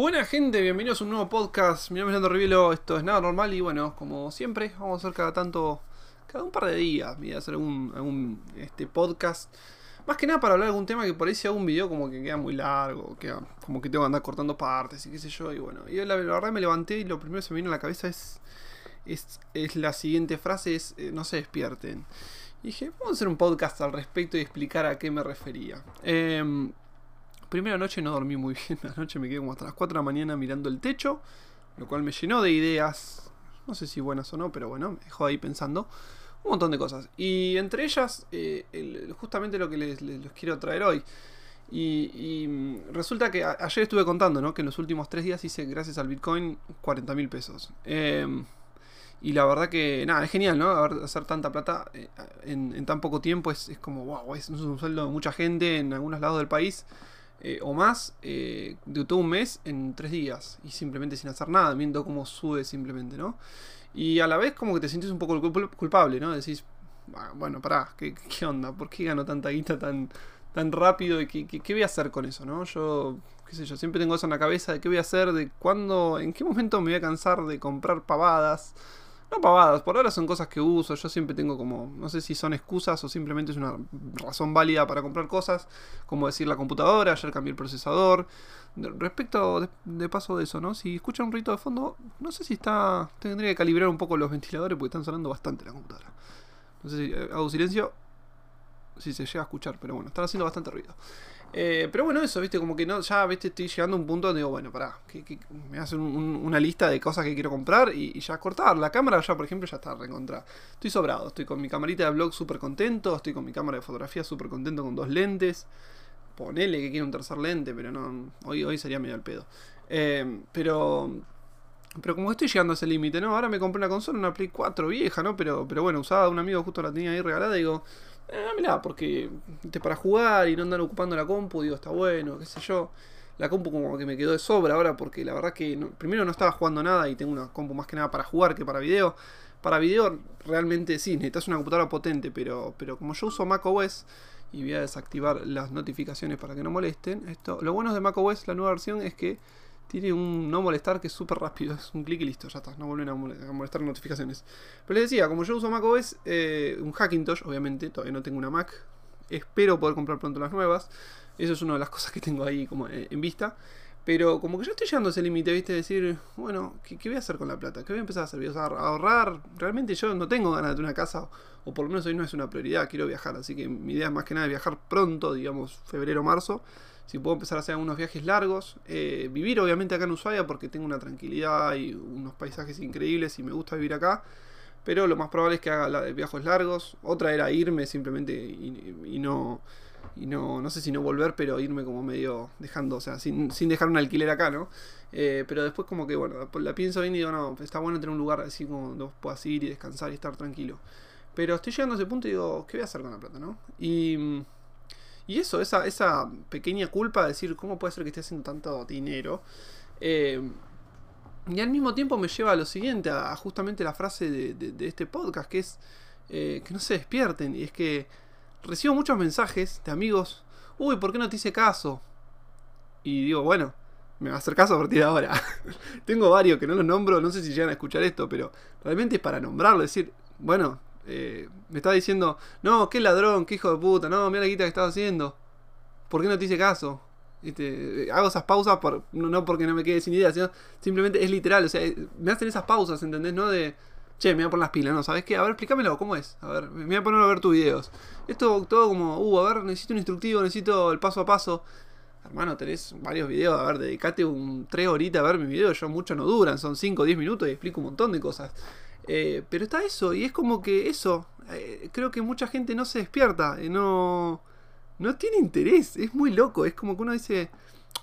Buena gente, bienvenidos a un nuevo podcast. Mi nombre es Leandro Rivielo, esto es Nada Normal y bueno, como siempre, vamos a hacer cada tanto, cada un par de días, voy a hacer algún, este, podcast. Más que nada para hablar de algún tema que por ahí si hago un video como que queda muy largo, queda, como que tengo que andar cortando partes y qué sé yo. Y bueno, y la, verdad me levanté y lo primero que se me vino a la cabeza es, es, es la siguiente frase, es eh, no se despierten. Y dije, vamos a hacer un podcast al respecto y explicar a qué me refería. Eh, primera noche no dormí muy bien. La noche me quedé como hasta las 4 de la mañana mirando el techo, lo cual me llenó de ideas. No sé si buenas o no, pero bueno, me dejó ahí pensando un montón de cosas. Y entre ellas, eh, justamente lo que les, quiero traer hoy. Y, mm, resulta que ayer estuve contando, ¿no? Que en los últimos tres días hice, gracias al Bitcoin, 40 mil pesos. Em, y la verdad que, nada, es genial, ¿no? Hacer tanta plata eh, en, tan poco tiempo es, es como, wow, es un sueldo de mucha gente en algunos lados del país. Eh, o más eh, de todo un mes en tres días y simplemente sin hacer nada, viendo cómo sube simplemente, ¿no? Y a la vez como que te sientes un poco culpable, ¿no? Decís, ah, bueno, pará, ¿qué, qué onda? ¿Por qué gano tanta guita tan, tan rápido? ¿Y qué, qué, voy a hacer con eso, no? Yo, qué sé yo, siempre tengo eso en la cabeza de qué voy a hacer, de cuándo, en qué momento me voy a cansar de comprar pavadas no pavadas, por ahora son cosas que uso. Yo siempre tengo como, no sé si son excusas o simplemente es una razón válida para comprar cosas, como decir la computadora, ayer cambié el procesador. Respecto de, paso de eso, ¿no? Si escucha un rito de fondo, no sé si está. Tendría que calibrar un poco los ventiladores porque están sonando bastante la computadora. No sé si eh, hago silencio. Si se llega a escuchar, pero bueno, están haciendo bastante ruido. Eh, pero bueno, eso, viste, como que no, ya, viste, estoy llegando a un punto donde digo, bueno, pará, que, me hacen una lista de cosas que quiero comprar y, ya cortar. La cámara ya, por ejemplo, ya está recontra. Estoy sobrado, estoy con mi camarita de vlog súper contento, estoy con mi cámara de fotografía súper contento con dos lentes. Ponele que quiero un tercer lente, pero no, hoy, hoy sería medio al pedo. Eh, pero... Pero como estoy llegando a ese límite, ¿no? Ahora me compré una consola, una Play 4 vieja, ¿no? Pero, pero bueno, usaba un amigo justo la tenía ahí regalada y digo, eh, mirá, porque para jugar y no andar ocupando la compu, digo, está bueno, qué sé yo. La compu como que me quedó de sobra ahora porque la verdad que primero no estaba jugando nada y tengo una compu más que nada para jugar que para video. Para video realmente sí, necesitas una computadora potente, pero, pero como yo uso macOS y voy a desactivar las notificaciones para que no molesten, esto, lo bueno de macOS, la nueva versión, es que tiene un no molestar que es súper rápido. Es un clic y listo, ya está. No vuelven a molestar notificaciones. Pero les decía, como yo uso macOS, eh, un Hackintosh, obviamente, todavía no tengo una Mac. Espero poder comprar pronto las nuevas. Eso es una de las cosas que tengo ahí como eh, en vista. Pero como que yo estoy llegando a ese límite, ¿viste? Decir, bueno, ¿qué, voy a hacer con la plata? ¿Qué voy a empezar a hacer? ¿Voy a ahorrar? Realmente yo no tengo ganas de una casa, o por lo menos hoy no es una prioridad, quiero viajar. Así que mi idea es más que nada viajar pronto, digamos, febrero, marzo si puedo empezar a hacer unos viajes largos. Eh, vivir obviamente acá en Ushuaia porque tengo una tranquilidad y unos paisajes increíbles y me gusta vivir acá. Pero lo más probable es que haga viajes largos. Otra era irme simplemente y, no... Y no, no sé si no volver, pero irme como medio dejando, o sea, sin, dejar un alquiler acá, ¿no? Eh, pero después como que, bueno, la pienso bien y digo, no, está bueno tener un lugar así como donde puedas ir y descansar y estar tranquilo. Pero estoy llegando a ese punto y digo, ¿qué voy a hacer con la plata, no? Y y eso, esa, esa pequeña culpa de decir, ¿cómo puede ser que esté haciendo tanto dinero? Eh, y al mismo tiempo me lleva a lo siguiente, a, justamente la frase de, este podcast, que es eh, que no se despierten. Y es que recibo muchos mensajes de amigos, uy, ¿por qué no te hice caso? Y digo, bueno, me va a hacer caso a partir de ahora. Tengo varios que no los nombro, no sé si llegan a escuchar esto, pero realmente es para nombrarlo, decir, bueno, eh, me está diciendo, no, qué ladrón, qué hijo de puta, no, mira la guita que estás haciendo. ¿Por qué no te hice caso? hago esas pausas por, no porque no me quede sin idea, sino simplemente es literal, o sea, me hacen esas pausas, ¿entendés? No de, che, me voy a poner las pilas, ¿no? ¿Sabes qué? A ver, explícamelo, ¿cómo es? A ver, me voy a poner a ver tus videos. Esto todo como, uh, a ver, necesito un instructivo, necesito el paso a paso. Hermano, tenés varios videos, a ver, dedicate un 3 horitas a ver mis videos, yo mucho no duran, son 5 o 10 minutos y explico un montón de cosas. Eh, pero está eso, y es como que eso, eh, creo que mucha gente no se despierta, eh, no, no tiene interés, es muy loco, es como que uno dice,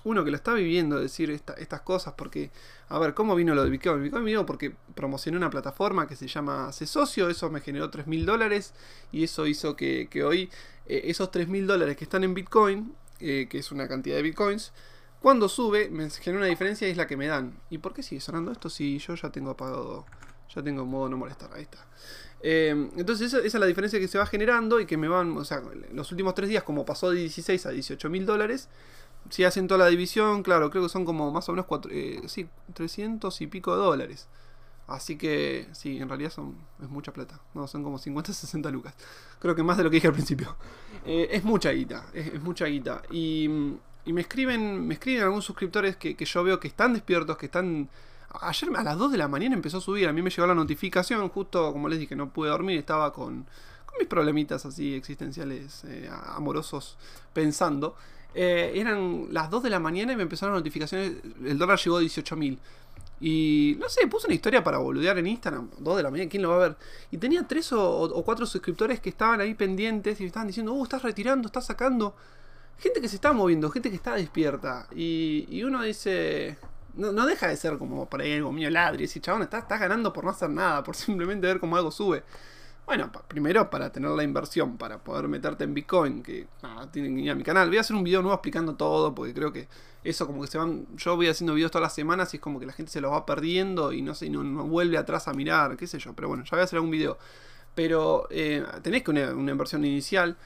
uno que lo está viviendo, decir estas cosas, porque, a ver, ¿cómo vino lo de Bitcoin? Bitcoin vino porque promocioné una plataforma que se llama C Socio, eso me generó 3 mil dólares, y eso hizo que, hoy esos 3 mil dólares que están en Bitcoin, que es una cantidad de Bitcoins, cuando sube, me genera una diferencia y es la que me dan. ¿Y por qué sigue sonando esto si yo ya tengo apagado ya tengo modo no molestar, ahí está. Eh, entonces esa, es la diferencia que se va generando y que me van, o sea, los últimos tres días como pasó de 16 a 18 mil dólares, si hacen toda la división, claro, creo que son como más o menos cuatro, eh, sí, 300 y pico de dólares. Así que sí, en realidad son, es mucha plata. No, son como 50, 60 lucas. Creo que más de lo que dije al principio. Eh, es mucha guita, es, mucha guita. Y, y, me escriben me escriben algunos suscriptores que, que, yo veo que están despiertos, que están... Ayer a las 2 de la mañana empezó a subir, a mí me llegó la notificación, justo como les dije, no pude dormir, estaba con, con mis problemitas así existenciales, eh, amorosos, pensando. Eh, eran las 2 de la mañana y me empezaron notificaciones, el dólar llegó a 18.000. Y no sé, puse una historia para boludear en Instagram, 2 de la mañana, ¿quién lo va a ver? Y tenía 3 o, 4 suscriptores que estaban ahí pendientes y me estaban diciendo, uh, estás retirando, estás sacando. Gente que se está moviendo, gente que está despierta. Y, uno dice, no, deja de ser como para ahí algo mío ladri. Y chabón, estás, estás ganando por no hacer nada, por simplemente ver cómo algo sube. Bueno, primero para tener la inversión, para poder meterte en Bitcoin, que nada, tienen que ir a mi canal. Voy a hacer un video nuevo explicando todo, porque creo que eso como que se van... Yo voy haciendo videos todas las semanas y es como que la gente se los va perdiendo y no sé, no, no vuelve atrás a mirar, qué sé yo. Pero bueno, ya voy a hacer algún video. Pero eh, tenés que una, una inversión inicial.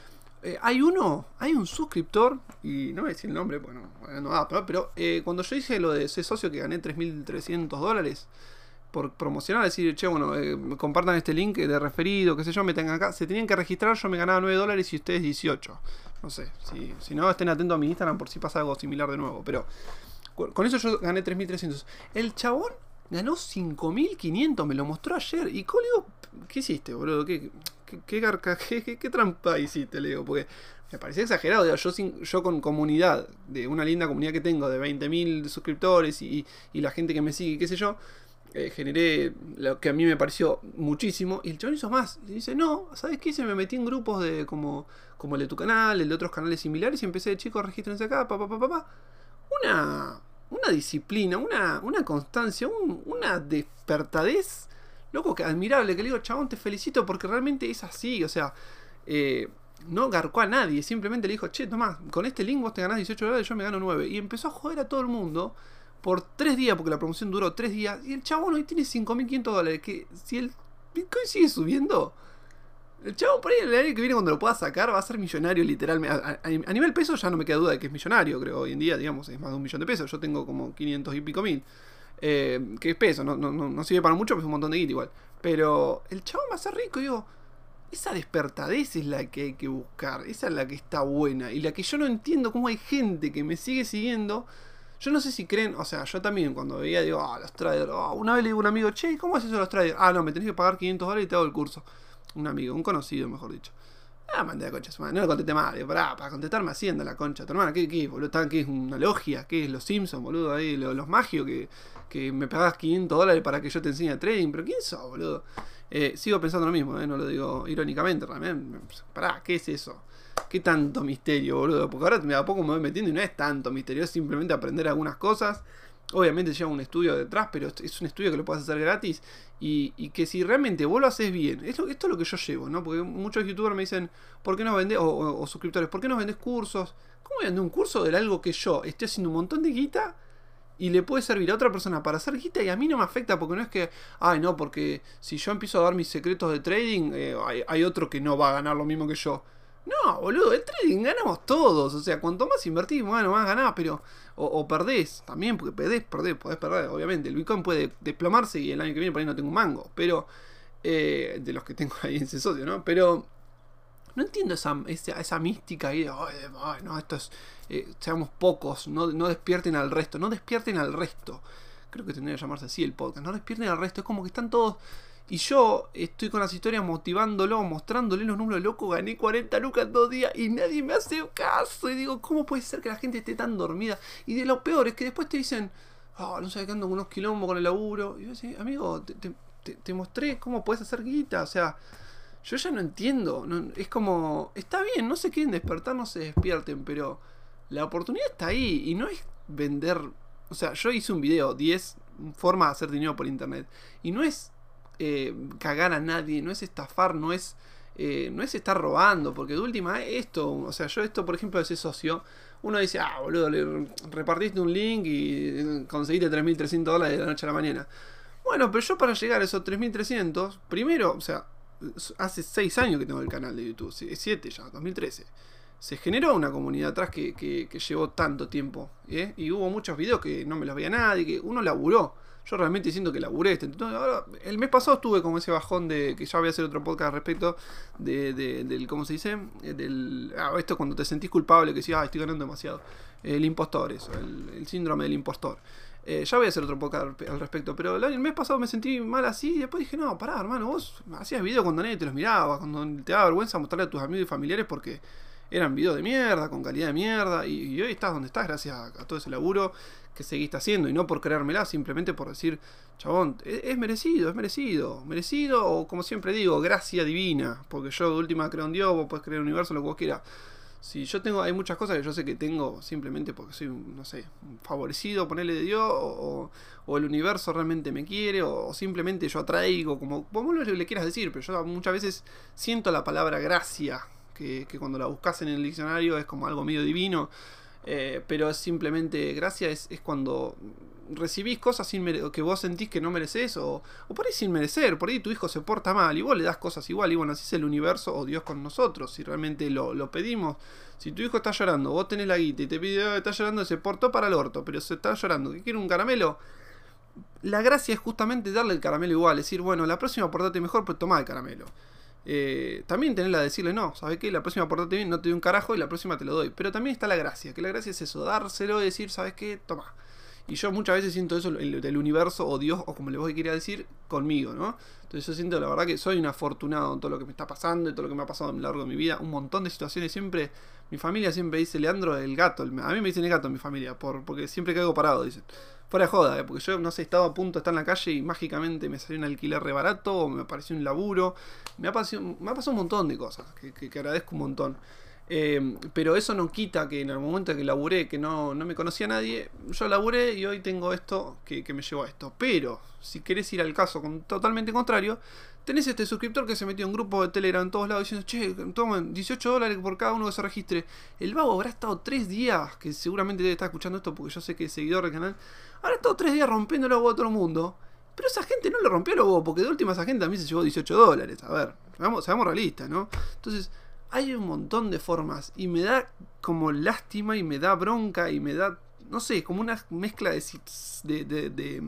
Eh, hay uno, hay un suscriptor, y no voy a decir el nombre, bueno, no da, pero, pero eh, cuando yo hice lo de ese socio que gané 3.300 dólares, por promocionar, decir, che, bueno, eh, compartan este link de referido, qué sé yo, me tengan acá. Se tenían que registrar, yo me ganaba 9 dólares y ustedes 18. No sé, si, si no, estén atentos a mi Instagram por si pasa algo similar de nuevo. Pero con eso yo gané 3.300. El chabón ganó 5.500, me lo mostró ayer. Y ¿cómo le digo? ¿Qué hiciste, boludo? ¿Qué, qué, qué, trampa hiciste? Le digo, porque me parecía exagerado. yo, yo con comunidad, de una linda comunidad que tengo, de 20.000 suscriptores y, y la gente que me sigue, qué sé yo eh, generé lo que a mí me pareció muchísimo. Y el chabón hizo más. Y dice, no, ¿sabes qué? Se me metí en grupos de como, como el de tu canal, el de otros canales similares. Y empecé, chicos, regístrense acá, pa, pa, pa, pa, Una, una disciplina, una, una constancia, una despertadez. Loco, que admirable. Que le digo, chabón, te felicito porque realmente es así. O sea, eh, no garcó a nadie. Simplemente le dijo, che, Tomás, con este link vos te ganás 18 dólares, yo me gano 9. Y empezó a joder a todo el mundo por tres días, porque la promoción duró tres días, y el chabón hoy tiene 5.500 dólares, que si el Bitcoin sigue subiendo, el chabón por ahí el año que viene cuando lo pueda sacar va a ser millonario literalmente. A, nivel peso ya no me queda duda de que es millonario, creo, hoy en día, digamos, es más de un millón de pesos, yo tengo como 500 y pico mil. Eh, que es peso, no, no, no, sirve para mucho, pero es un montón de guita igual. Pero el chabón va a ser rico, digo, esa despertadez es la que hay que buscar, esa es la que está buena, y la que yo no entiendo cómo hay gente que me sigue siguiendo yo no sé si creen, o sea, yo también cuando veía, digo, ah, los traders. Oh, una vez le digo a un amigo, che, ¿cómo haces eso los traders? Ah, no, me tenés que pagar 500 dólares y te hago el curso. Un amigo, un conocido, mejor dicho. Ah, mandé la concha, no le contesté mal, digo, pará, para contestarme haciendo la concha, tu hermana, ¿qué, qué, boludo? ¿Qué es una logia? ¿Qué es los Simpsons, boludo? Ahí, los, magios que, que me pagás 500 dólares para que yo te enseñe a trading, pero ¿quién sos, boludo? Eh, sigo pensando lo mismo, eh, no lo digo irónicamente, realmente. Pará, ¿qué es eso? ¿Qué tanto misterio, boludo? Porque ahora me a poco me voy metiendo y no es tanto misterio, es simplemente aprender algunas cosas. Obviamente lleva un estudio detrás, pero es un estudio que lo puedes hacer gratis y, que si realmente vos lo haces bien, esto, esto es lo que yo llevo, ¿no? Porque muchos youtubers me dicen, ¿por qué no vendés, o, suscriptores, ¿por qué no vendés cursos? ¿Cómo voy a vender un curso de algo que yo estoy haciendo un montón de guita y le puede servir a otra persona para hacer guita y a mí no me afecta porque no es que, ay no, porque si yo empiezo a dar mis secretos de trading, eh, hay, hay, otro que no va a ganar lo mismo que yo. No, boludo, el trading ganamos todos. O sea, cuanto más invertís, bueno, más ganás, pero. O, perdés también, porque perdés, perdés, podés perder, obviamente. El Bitcoin puede desplomarse y el año que viene por ahí no tengo un mango. Pero. Eh, de los que tengo ahí en ese socio, ¿no? Pero. No entiendo esa, esa, mística ahí de, ay, no, esto es. Eh, seamos pocos, no, no despierten al resto, no despierten al resto. Creo que tendría que llamarse así el podcast, no despierten al resto. Es como que están todos y yo estoy con las historias motivándolo, mostrándole los números locos. Gané 40 lucas en dos días y nadie me hace caso. Y digo, ¿cómo puede ser que la gente esté tan dormida? Y de lo peor es que después te dicen, oh, no sé, que ando con unos quilombos con el laburo. Y yo decía, amigo, te, mostré cómo puedes hacer guita. O sea, yo ya no entiendo. es como, está bien, no se quieren despertar, no se despierten, pero la oportunidad está ahí y no es vender. O sea, yo hice un video, 10 formas de hacer dinero por internet. Y no es eh, cagar a nadie, no es estafar, no es, eh, no es estar robando, porque de última, esto, o sea, yo esto, por ejemplo, de ese socio, uno dice, ah, boludo, le repartiste un link y eh, conseguiste 3.300 dólares de la noche a la mañana. Bueno, pero yo para llegar a esos 3.300, primero, o sea, hace 6 años que tengo el canal de YouTube, 7 ya, 2013. se generó una comunidad atrás que, que, llevó tanto tiempo. Y hubo muchos videos que no me los veía nadie, que uno laburó. Yo realmente siento que laburé este. ahora, el mes pasado estuve como ese bajón de que ya voy a hacer otro podcast al respecto de, del, ¿cómo se dice? Eh, del, ah, esto cuando te sentís culpable, que decís, ah, estoy ganando demasiado. El impostor, eso, el, síndrome del impostor. Eh, ya voy a hacer otro podcast al respecto, pero el mes pasado me sentí mal así y después dije, no, pará, hermano, vos hacías videos cuando nadie te los miraba, cuando te daba vergüenza mostrarle a tus amigos y familiares porque eran videos de mierda, con calidad de mierda, y, hoy estás donde estás gracias a, todo ese laburo que seguiste haciendo, y no por creérmela, simplemente por decir, chabón, e, es, merecido, es merecido, merecido, o como siempre digo, gracia divina, porque yo de última creo en Dios, vos podés creer en el universo, lo que vos quieras. Si yo tengo, hay muchas cosas que yo sé que tengo simplemente porque soy, no sé, favorecido, ponerle de Dios, o, el universo realmente me quiere, o, simplemente yo atraigo, como vos le quieras decir, pero yo muchas veces siento la palabra gracia que, cuando la buscas en el diccionario es como algo medio divino, eh, pero es simplemente gracia, es, cuando recibís cosas sin que vos sentís que no mereces, o, por ahí sin merecer, por ahí tu hijo se porta mal y vos le das cosas igual, y bueno, así es el universo o Dios con nosotros, si realmente lo, pedimos. Si tu hijo está llorando, vos tenés la guita y te pide, está llorando, se portó para el orto, pero se está llorando, que quiere un caramelo. La gracia es justamente darle el caramelo igual, decir, bueno, la próxima portate mejor, pues toma el caramelo. Eh, también tenerla de decirle, no, ¿sabes qué? La próxima portate bien, no te doy un carajo y la próxima te lo doy. Pero también está la gracia, que la gracia es eso, dárselo y decir, ¿sabes qué? Toma. Y yo muchas veces siento eso del universo o Dios o como le voy a decir conmigo, ¿no? Entonces yo siento la verdad que soy un afortunado en todo lo que me está pasando y todo lo que me ha pasado a lo largo de mi vida. Un montón de situaciones siempre, mi familia siempre dice Leandro el gato. A mí me dicen el gato en mi familia, por, porque siempre caigo parado, dicen. Fuera de joda, ¿eh? porque yo no sé, estaba a punto de estar en la calle y mágicamente me salió un alquiler re barato o me apareció un laburo. Me ha, pasado, me ha pasado un montón de cosas que, que, agradezco un montón. Eh, pero eso no quita que en el momento que laburé, que no, no me conocía nadie, yo laburé y hoy tengo esto que, que, me llevó a esto. Pero si querés ir al caso con, totalmente contrario, tenés este suscriptor que se metió en un grupo de Telegram en todos lados diciendo, che, tomen 18 dólares por cada uno que se registre. El vago habrá estado 3 días, que seguramente debe estar escuchando esto porque yo sé que es seguidor del canal, habrá estado 3 días rompiendo el a todo el mundo. Pero esa gente no le rompió el huevo, porque de última esa gente también se llevó 18 dólares. A ver, seamos, seamos realistas, ¿no? Entonces, hay un montón de formas y me da como lástima y me da bronca y me da, no sé, como una mezcla de, de,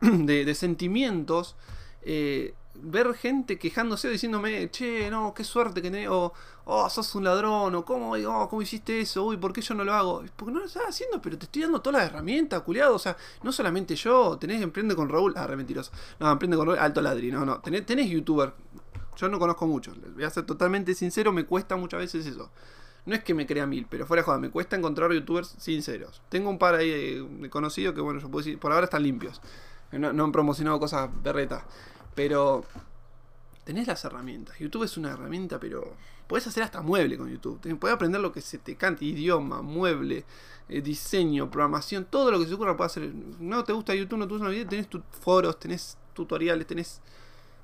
de, de sentimientos. Eh, ver gente quejándose o diciéndome, che, no, qué suerte que tenés, o, oh, sos un ladrón, o cómo, oh, cómo hiciste eso, uy, ¿por qué yo no lo hago? Porque no lo estás haciendo, pero te estoy dando todas las herramientas, culiado, o sea, no solamente yo, tenés Emprende con Raúl, ah, re mentiroso, no, Emprende con Raúl, alto ladri, no, no, tenés, tenés youtuber, yo no conozco muchos, les voy a ser totalmente sincero, me cuesta muchas veces eso. No es que me crea mil, pero fuera de joda, me cuesta encontrar youtubers sinceros. Tengo un par ahí de, conocidos que, bueno, yo puedo decir, por ahora están limpios. No, han promocionado cosas berretas. Pero tenés las herramientas. YouTube es una herramienta, pero podés hacer hasta mueble con YouTube. Podés aprender lo que se te cante, idioma, mueble, eh, diseño, programación, todo lo que se ocurra puede hacer. No te gusta YouTube, no te gusta video, tenés tus foros, tenés tutoriales, tenés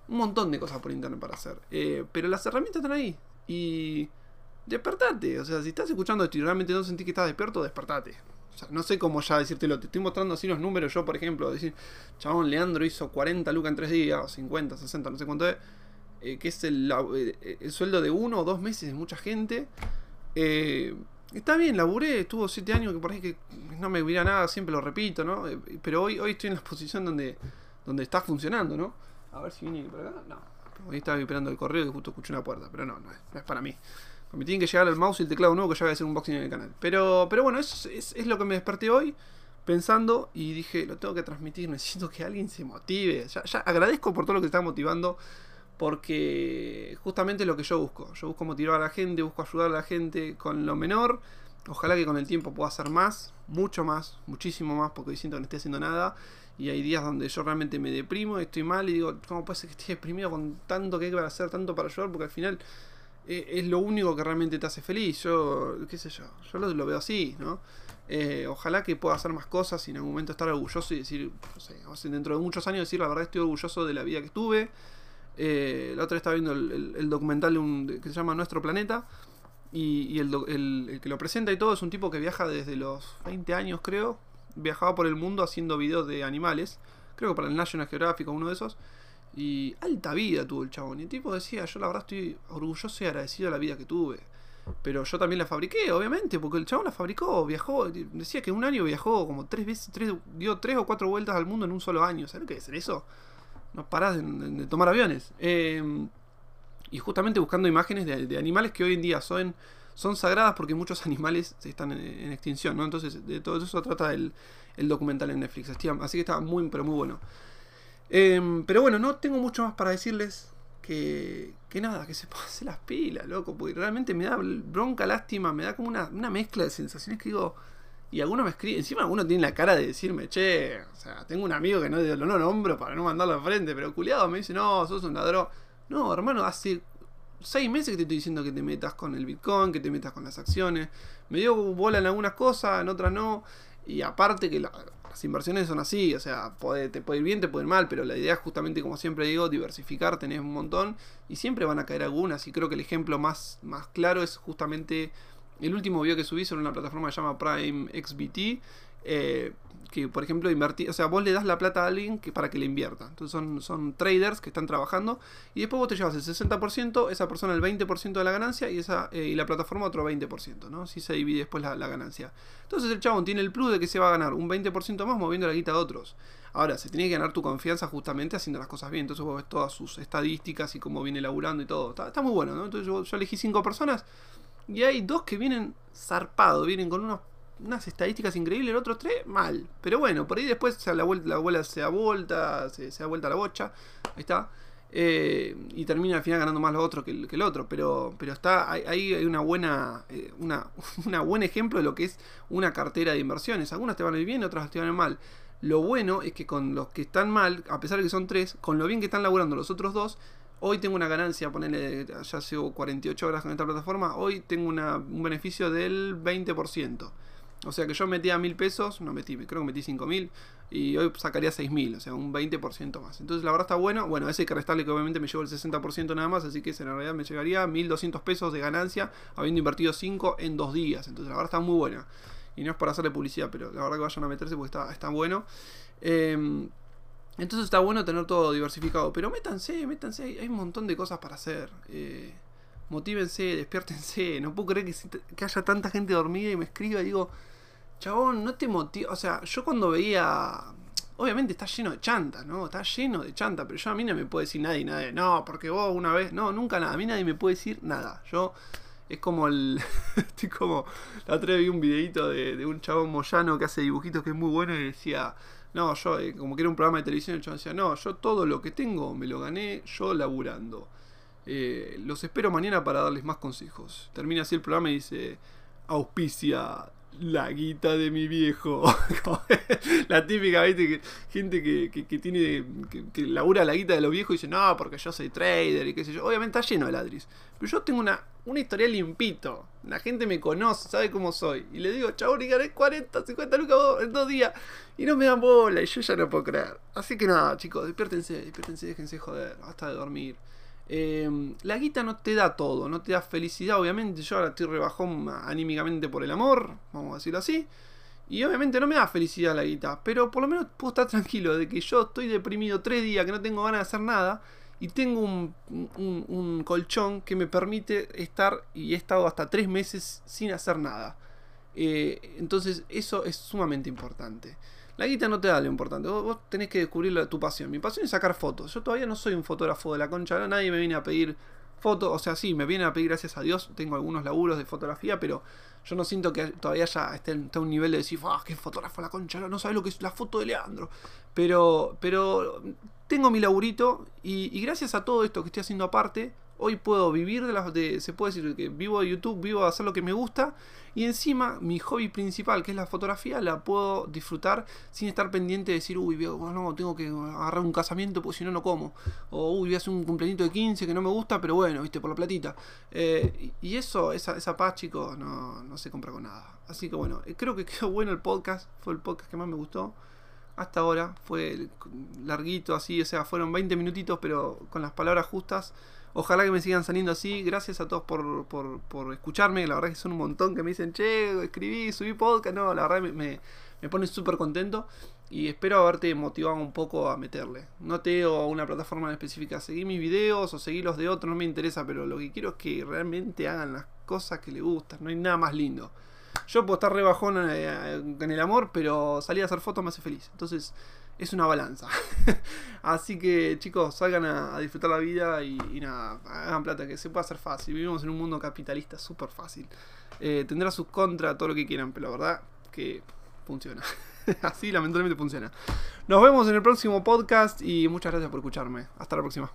un montón de cosas por internet para hacer. Eh, pero las herramientas están ahí. Y despertate. O sea, si estás escuchando esto y realmente no sentís que estás despierto, despertate. O sea, no sé cómo ya decírtelo. Te estoy mostrando así los números. Yo, por ejemplo, decir, chabón, Leandro hizo 40 lucas en 3 días, 50, 60, no sé cuánto es. Eh, que es el, eh, el, sueldo de uno o dos meses de mucha gente. Está bien, laburé, estuvo 7 años que por ahí que no me hubiera nada, siempre lo repito, ¿no? pero hoy, hoy estoy en la posición donde, donde está funcionando, ¿no? A ver si viene por acá. No. Hoy estaba esperando el correo y justo escuché una puerta, pero no, no es, no es para mí. Me tienen que llegar el mouse y el teclado nuevo que ya voy a hacer un unboxing en el canal. Pero, pero bueno, eso es, lo que me desperté hoy pensando y dije, lo tengo que transmitir, necesito que alguien se motive. Ya, ya agradezco por todo lo que está motivando porque justamente es lo que yo busco. Yo busco motivar a la gente, busco ayudar a la gente con lo menor. Ojalá que con el tiempo pueda hacer más, mucho más, muchísimo más, porque siento que no estoy haciendo nada. Y hay días donde yo realmente me deprimo, estoy mal y digo, ¿cómo puede ser que esté deprimido con tanto que hay que hacer, tanto para ayudar? Porque al final eh, es lo único que realmente te hace feliz. Yo, qué sé yo, yo lo, veo así, ¿no? Eh, ojalá que pueda hacer más cosas y en algún momento estar orgulloso y decir, no sé, dentro de muchos años decir la verdad estoy orgulloso de la vida que tuve. Eh, la otra vez estaba viendo el, documental que se llama Nuestro Planeta y, el, el, que lo presenta y todo es un tipo que viaja desde los 20 años creo, viajaba por el mundo haciendo videos de animales, creo que para el National Geographic uno de esos. Y alta vida tuvo el chabón. Y el tipo decía, yo la verdad estoy orgulloso y agradecido de la vida que tuve. Pero yo también la fabriqué, obviamente, porque el chabón la fabricó, viajó, decía que un año viajó como tres veces, tres, dio tres o cuatro vueltas al mundo en un solo año. ¿Sabes lo que es eso? No parás de, tomar aviones. Em, y justamente buscando imágenes de, animales que hoy en día son, son sagradas porque muchos animales están en, extinción, ¿no? Entonces, de todo eso trata el, el documental en Netflix. Así que estaba muy, pero muy bueno. Em, pero bueno, no tengo mucho más para decirles que, que nada, que se pase las pilas, loco, porque realmente me da bronca, lástima, me da como una, mezcla de sensaciones que digo, y alguno me escribe, encima alguno tiene la cara de decirme, che, o sea, tengo un amigo que no lo no nombro para no mandarlo al frente, pero culiado me dice, no, sos un ladrón. No, hermano, hace seis meses que te estoy diciendo que te metas con el Bitcoin, que te metas con las acciones. Me dio bola en algunas cosas, en otras no. Y aparte que las inversiones son así, o sea, te puede ir bien, te puede ir mal, pero la idea es justamente, como siempre digo, diversificar, tenés un montón y siempre van a caer algunas. Y creo que el ejemplo más, más claro es justamente el último video que subí sobre una plataforma que se llama Prime XBT. Eh, que por ejemplo invertir, o sea, vos le das la plata a alguien que, para que le invierta. Entonces son, son traders que están trabajando y después vos te llevas el 60%, esa persona el 20% de la ganancia y, esa, eh, y la plataforma otro 20%, ¿no? Si se divide después la, ganancia. Entonces el chabón tiene el plus de que se va a ganar un 20% más moviendo la guita de otros. Ahora, se tiene que ganar tu confianza justamente haciendo las cosas bien. Entonces vos ves todas sus estadísticas y cómo viene laburando y todo. Está, muy bueno, ¿no? Entonces yo, yo elegí cinco personas y hay dos que vienen zarpados, vienen con unos unas estadísticas increíbles, el otro tres, mal. Pero bueno, por ahí después la, vuelta, la se da vuelta, se, da vuelta la bocha. Ahí está. Eh, y termina al final ganando más lo otro que el, otro. Pero, pero está ahí hay una buena, eh, una, una buen ejemplo de lo que es una cartera de inversiones. Algunas te van a ir bien, otras te van mal. Lo bueno es que con los que están mal, a pesar de que son tres, con lo bien que están laburando los otros dos, hoy tengo una ganancia, ponerle, ya llevo 48 horas con esta plataforma, hoy tengo una, un beneficio del 20%. O sea que yo metía mil pesos, no metí, creo que metí cinco mil y hoy sacaría seis mil, o sea, un 20% más. Entonces la verdad está bueno. Bueno, ese hay que restarle que obviamente me llevo el 60% nada más, así que en realidad me llegaría 1200 pesos de ganancia habiendo invertido 5 en dos días. Entonces la verdad está muy buena. Y no es para hacerle publicidad, pero la verdad que vayan a meterse porque está, está bueno. Em, entonces está bueno tener todo diversificado. Pero métanse, métanse, hay un montón de cosas para hacer. Eh, motívense, despiértense. No puedo creer que, que haya tanta gente dormida y me escriba y digo chabón, no te motiva. O sea, yo cuando veía. Obviamente está lleno de chanta, ¿no? Está lleno de chanta, pero yo a mí no me puede decir nadie, nadie. No, porque vos una vez. No, nunca nada. A mí nadie me puede decir nada. Yo. Es como el. Estoy como. La otra vez vi un videito de, un chabón moyano que hace dibujitos que es muy bueno y decía. No, yo, eh, como que era un programa de televisión, el chabón decía, no, yo todo lo que tengo me lo gané yo laburando. Eh, los espero mañana para darles más consejos. Termina así el programa y dice, auspicia la guita de mi viejo. la típica, gente que, tiene. Que, labura la guita de los viejos y dice, no, porque yo soy trader y qué sé yo. Obviamente está lleno de ladris. Pero yo tengo una, una historia limpito. La gente me conoce, sabe cómo soy. Y le digo, chabón, y gané 40, 50 lucas en dos días. Y no me dan bola. Y yo ya no puedo creer. Así que nada, chicos, despiértense, despiértense, déjense joder. Hasta de dormir. Em, la guita no te da todo, no te da felicidad, obviamente. Yo ahora estoy rebajón anímicamente por el amor, vamos a decirlo así. Y obviamente no me da felicidad la guita, pero por lo menos puedo estar tranquilo de que yo estoy deprimido tres días, que no tengo ganas de hacer nada, y tengo un, colchón que me permite estar, y he estado hasta tres meses sin hacer nada. Eh, entonces eso es sumamente importante. La guita no te da lo importante. Vos, tenés que descubrir tu pasión. Mi pasión es sacar fotos. Yo todavía no soy un fotógrafo de la concha. Nadie me viene a pedir fotos. O sea, sí, me viene a pedir, gracias a Dios. Tengo algunos laburos de fotografía, pero yo no siento que todavía ya esté, a un nivel de decir, ¡ah, qué fotógrafo la concha! No sabes lo que es la foto de Leandro. Pero, pero tengo mi laburito y, y gracias a todo esto que estoy haciendo aparte, hoy puedo vivir de las. De, se puede decir que vivo de YouTube, vivo de hacer lo que me gusta. Y encima, mi hobby principal, que es la fotografía, la puedo disfrutar sin estar pendiente de decir, uy, no, tengo que agarrar un casamiento porque si no, no como. O, uy, voy a hacer un cumpleaños de 15 que no me gusta, pero bueno, viste, por la platita. Eh, y eso, esa, esa paz, chicos, no, no se compra con nada. Así que bueno, eh, creo que quedó bueno el podcast. Fue el podcast que más me gustó hasta ahora. Fue larguito, así, o sea, fueron 20 minutitos, pero con las palabras justas. Ojalá que me sigan saliendo así. Gracias a todos por, por, por, escucharme. La verdad que son un montón que me dicen, che, escribí, subí podcast. No, la verdad me, me, pone súper contento. Y espero haberte motivado un poco a meterle. No tengo una plataforma específica. Seguí mis videos o seguí los de otros, no me interesa. Pero lo que quiero es que realmente hagan las cosas que le gustan, no hay nada más lindo. Yo puedo estar re bajón eh, en el amor, pero salir a hacer fotos me hace feliz. Entonces, es una balanza. Así que chicos, salgan a, disfrutar la vida y, nada, hagan plata, que se puede hacer fácil. Vivimos en un mundo capitalista súper fácil. Eh, tendrá sus contras, todo lo que quieran, pero la verdad que funciona. Así lamentablemente funciona. Nos vemos en el próximo podcast y muchas gracias por escucharme. Hasta la próxima.